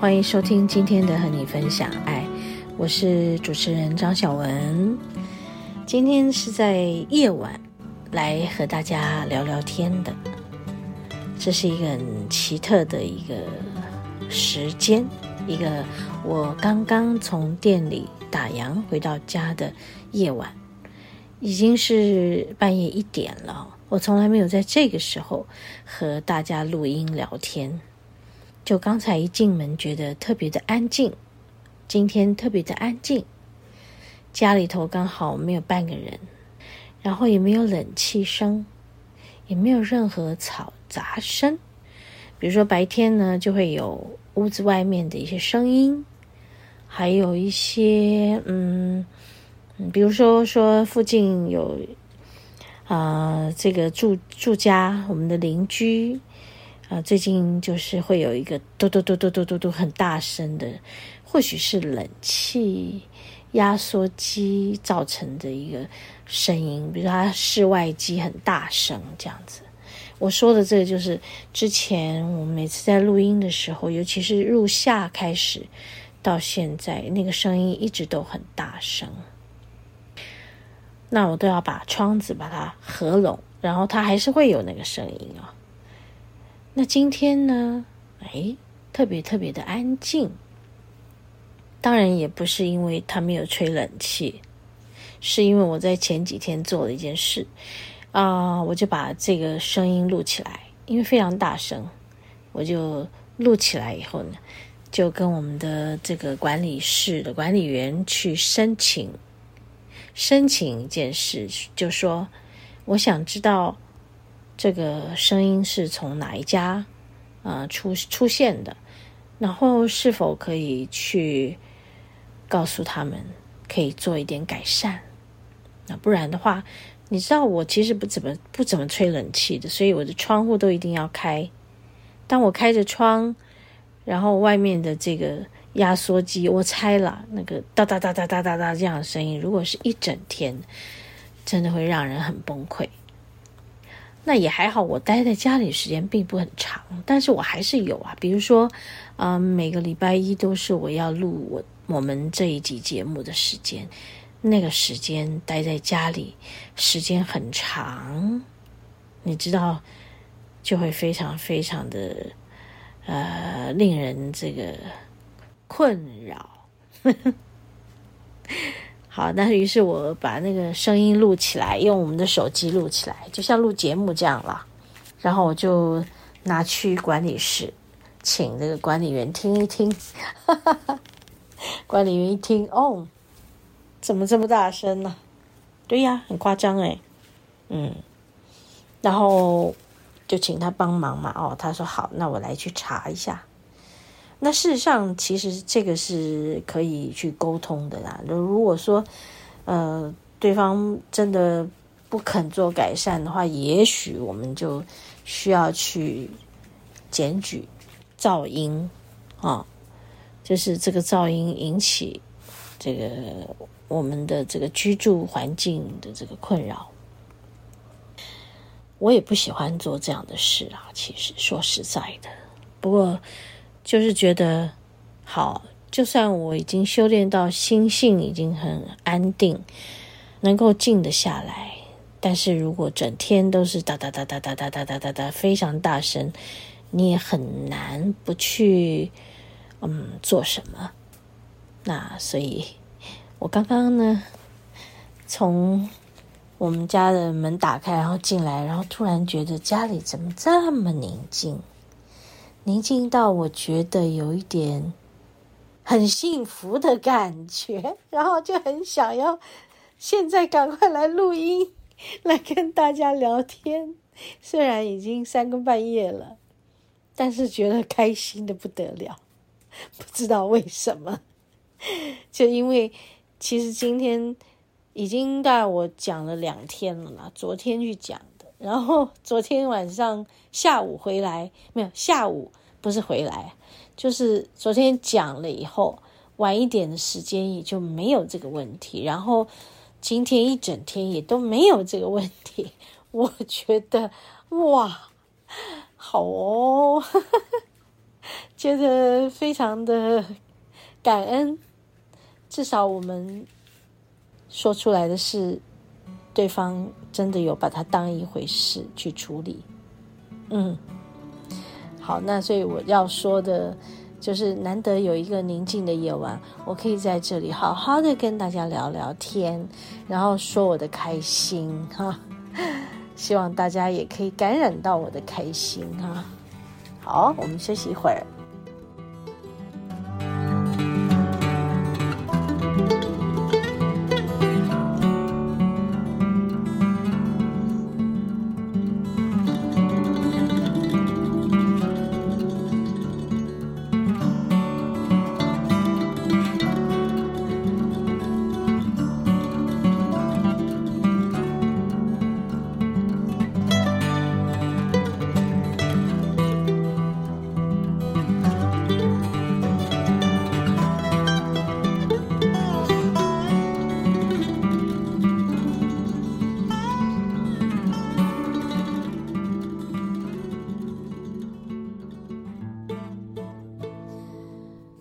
欢迎收听今天的和你分享爱，我是主持人张小文。今天是在夜晚来和大家聊聊天的，这是一个很奇特的一个时间，一个我刚刚从店里打烊回到家的夜晚，已经是半夜一点了。我从来没有在这个时候和大家录音聊天。就刚才一进门，觉得特别的安静。今天特别的安静，家里头刚好没有半个人，然后也没有冷气声，也没有任何嘈杂声。比如说白天呢，就会有屋子外面的一些声音，还有一些嗯，比如说说附近有啊、这个住住家，我们的邻居。啊，最近就是会有一个嘟嘟嘟嘟嘟嘟嘟很大声的，或许是冷气压缩机造成的一个声音，比如它室外机很大声这样子。我说的这个就是之前我们每次在录音的时候，尤其是入夏开始到现在，那个声音一直都很大声。那我都要把窗子把它合拢，然后它还是会有那个声音啊、哦。那今天呢？哎，特别特别的安静。当然也不是因为他没有吹冷气，是因为我在前几天做了一件事啊，我就把这个声音录起来，因为非常大声，我就录起来以后呢，就跟我们的这个管理室的管理员去申请，申请一件事，就说我想知道。这个声音是从哪一家啊、呃、出出现的？然后是否可以去告诉他们，可以做一点改善？那不然的话，你知道我其实不怎么不怎么吹冷气的，所以我的窗户都一定要开。当我开着窗，然后外面的这个压缩机，我猜了那个哒哒哒哒哒哒哒这样的声音，如果是一整天，真的会让人很崩溃。那也还好，我待在家里时间并不很长，但是我还是有啊。比如说，嗯，每个礼拜一都是我要录我我们这一集节目的时间，那个时间待在家里时间很长，你知道，就会非常非常的呃令人这个困扰。呵 呵好，那于是我把那个声音录起来，用我们的手机录起来，就像录节目这样了。然后我就拿去管理室，请那个管理员听一听。哈哈哈，管理员一听，哦，怎么这么大声呢？对呀，很夸张哎。嗯，然后就请他帮忙嘛。哦，他说好，那我来去查一下。那事实上，其实这个是可以去沟通的啦。如果说，呃，对方真的不肯做改善的话，也许我们就需要去检举噪音啊，就是这个噪音引起这个我们的这个居住环境的这个困扰。我也不喜欢做这样的事啊，其实说实在的，不过。就是觉得好，就算我已经修炼到心性已经很安定，能够静得下来，但是如果整天都是哒哒哒哒哒哒哒哒哒哒非常大声，你也很难不去嗯做什么。那所以，我刚刚呢，从我们家的门打开，然后进来，然后突然觉得家里怎么这么宁静。宁静到我觉得有一点很幸福的感觉，然后就很想要现在赶快来录音，来跟大家聊天。虽然已经三更半夜了，但是觉得开心的不得了，不知道为什么。就因为其实今天已经大概我讲了两天了啦，昨天去讲，然后昨天晚上下午回来，没有，下午不是回来，就是昨天讲了以后，晚一点的时间也就没有这个问题，然后今天一整天也都没有这个问题，我觉得哇，好哦，觉得非常的感恩。至少我们说出来的是，对方真的有把它当一回事去处理。嗯，好，那所以我要说的，就是难得有一个宁静的夜晚，我可以在这里好好的跟大家聊聊天，然后说我的开心哈。希望大家也可以感染到我的开心哈。好，我们休息一会儿。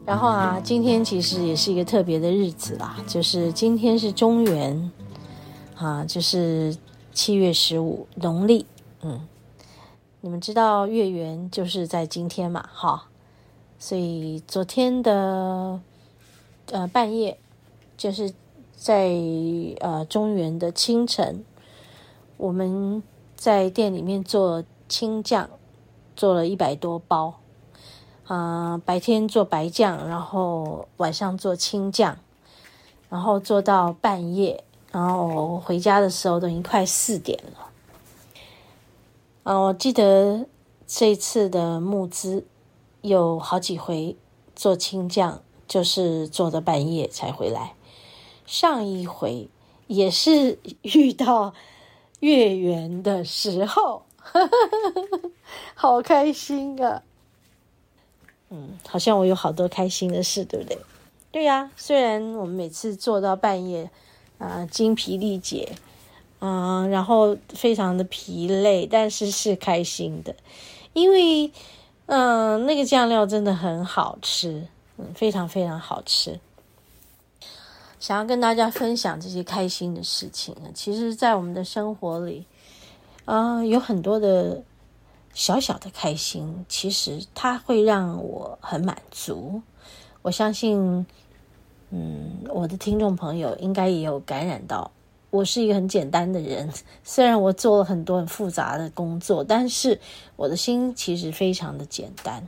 然后啊，今天其实也是一个特别的日子啦，就是今天是中元，啊，就是七月十五农历，嗯，你们知道月圆就是在今天嘛，哈，所以昨天的呃半夜，就是在呃中元的清晨，我们在店里面做青酱，做了一百多包。啊、白天做白酱，然后晚上做青酱，然后做到半夜，然后回家的时候都已经快四点了。啊、我记得这次的募资有好几回做青酱，就是做到半夜才回来。上一回也是遇到月圆的时候，好开心啊！嗯，好像我有好多开心的事，对不对？对呀，虽然我们每次做到半夜，啊、精疲力竭，嗯、呃，然后非常的疲累，但是是开心的，因为，嗯、那个酱料真的很好吃，嗯，非常非常好吃。想要跟大家分享这些开心的事情呢，其实，在我们的生活里，啊、有很多的。小小的开心，其实它会让我很满足。我相信，嗯，我的听众朋友应该也有感染到。我是一个很简单的人，虽然我做了很多很复杂的工作，但是我的心其实非常的简单。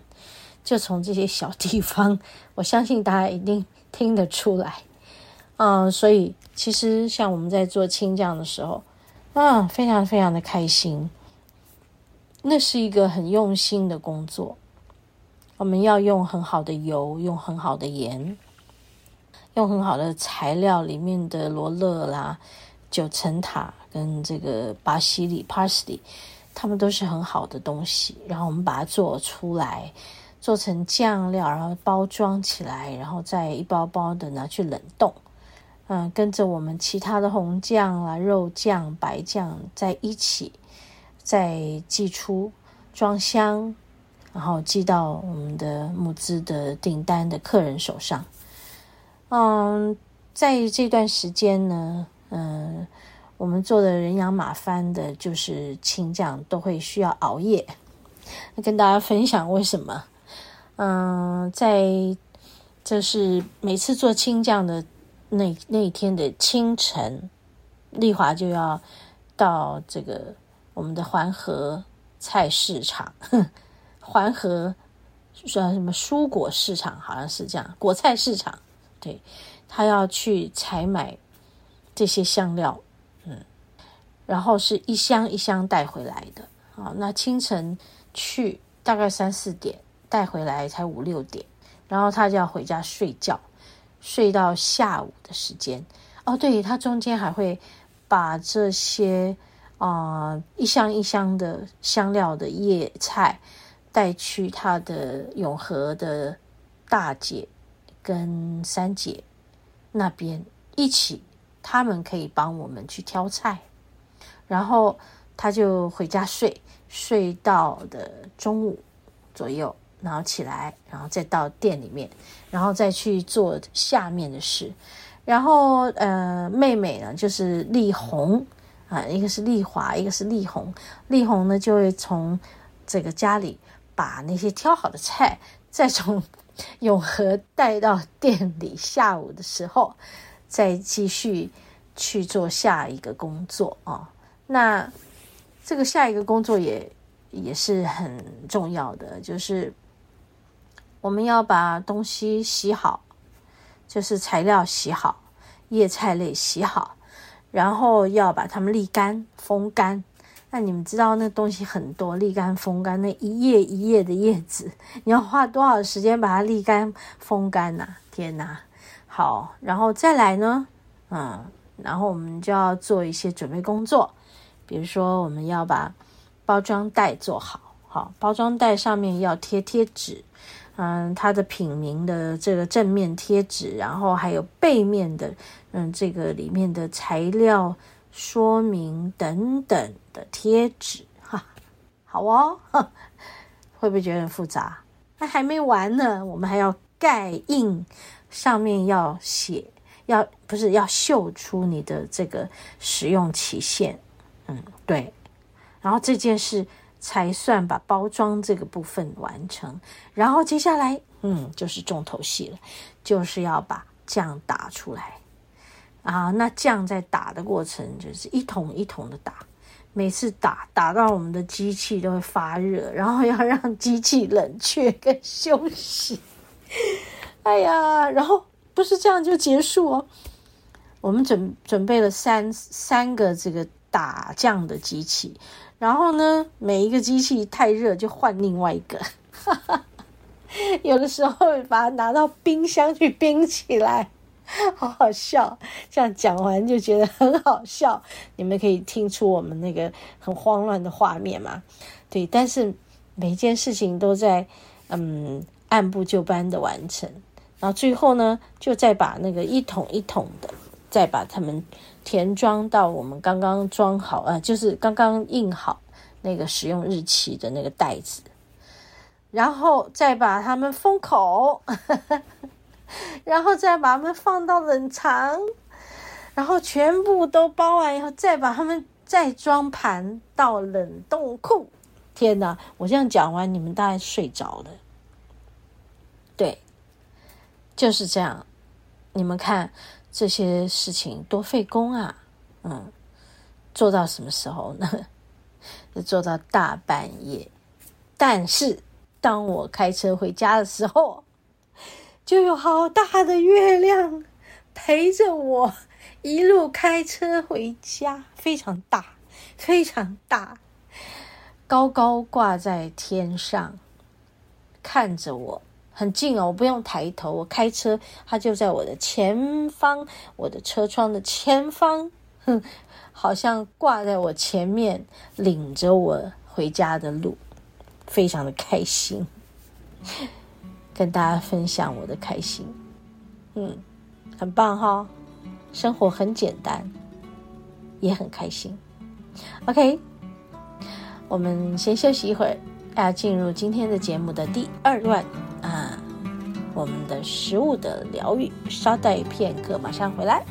就从这些小地方，我相信大家一定听得出来。嗯，所以其实像我们在做青酱的时候，啊，非常非常的开心。那是一个很用心的工作，我们要用很好的油，用很好的盐，用很好的材料，里面的罗勒啦、九层塔跟这个巴西里 （parsley），它们都是很好的东西。然后我们把它做出来，做成酱料，然后包装起来，然后再一包包的拿去冷冻。嗯，跟着我们其他的红酱啦、肉酱、白酱在一起。再寄出装箱，然后寄到我们的募资的订单的客人手上。嗯，在这段时间呢，嗯，我们做的人仰马翻的，就是清酱，都会需要熬夜。跟大家分享为什么？嗯，在这是每次做清酱的那那一天的清晨，丽华就要到这个。我们的环河菜市场，环河说什么蔬果市场，好像是这样，果菜市场。对，他要去采买这些香料，嗯，然后是一箱一箱带回来的。好，那清晨去大概三四点带回来才五六点，然后他就要回家睡觉，睡到下午的时间。哦，对，他中间还会把这些啊、一箱一箱的香料的叶菜带去他的永和的大姐跟三姐那边一起，他们可以帮我们去挑菜，然后他就回家睡，睡到的中午左右，然后起来，然后再到店里面，然后再去做下面的事。然后，呃，妹妹呢，就是丽红啊，一个是丽华，一个是丽红。丽红呢，就会从这个家里把那些挑好的菜，再从永和带到店里。下午的时候，再继续去做下一个工作啊。那这个下一个工作也也是很重要的，就是我们要把东西洗好。就是材料洗好，叶菜类洗好，然后要把它们沥干、风干。那你们知道那东西很多，沥干、风干，那一页一页的叶子，你要花多少时间把它沥干、风干呐？天哪！好，然后再来呢，嗯，然后我们就要做一些准备工作，比如说我们要把包装袋做好，好，包装袋上面要贴贴纸。嗯，它的品名的这个正面贴纸，然后还有背面的，嗯，这个里面的材料说明等等的贴纸，哈，好哦，会不会觉得很复杂？那还没完呢，我们还要盖印，上面要写，要不是要秀出你的这个使用期限，嗯，对，然后这件事。才算把包装这个部分完成，然后接下来，嗯，就是重头戏了，就是要把酱打出来啊。那酱在打的过程就是一桶一桶的打，每次打打到我们的机器都会发热，然后要让机器冷却跟休息。哎呀，然后不是这样就结束哦，我们准准备了三三个这个打酱的机器。然后呢，每一个机器太热就换另外一个，有的时候把它拿到冰箱去冰起来，好好笑。这样讲完就觉得很好笑，你们可以听出我们那个很慌乱的画面嘛？对，但是每一件事情都在嗯按部就班的完成，然后最后呢，就再把那个一桶一桶的。再把它们填装到我们刚刚装好啊，就是刚刚印好那个使用日期的那个袋子，然后再把它们封口，然后再把它们放到冷藏，然后全部都包完以后，再把它们再装盘到冷冻库。天哪！我这样讲完，你们大概睡着了。对，就是这样。你们看。这些事情多费工啊，嗯，做到什么时候呢？做到大半夜。但是当我开车回家的时候，就有好大的月亮陪着我一路开车回家，非常大，非常大，高高挂在天上，看着我。很近哦，我不用抬头，我开车，它就在我的前方，我的车窗的前方，哼，好像挂在我前面，领着我回家的路，非常的开心，跟大家分享我的开心，嗯，很棒哈、生活很简单，也很开心，OK，我们先休息一会儿，要进入今天的节目的第二段。我们的食物的疗愈，稍待片刻，马上回来。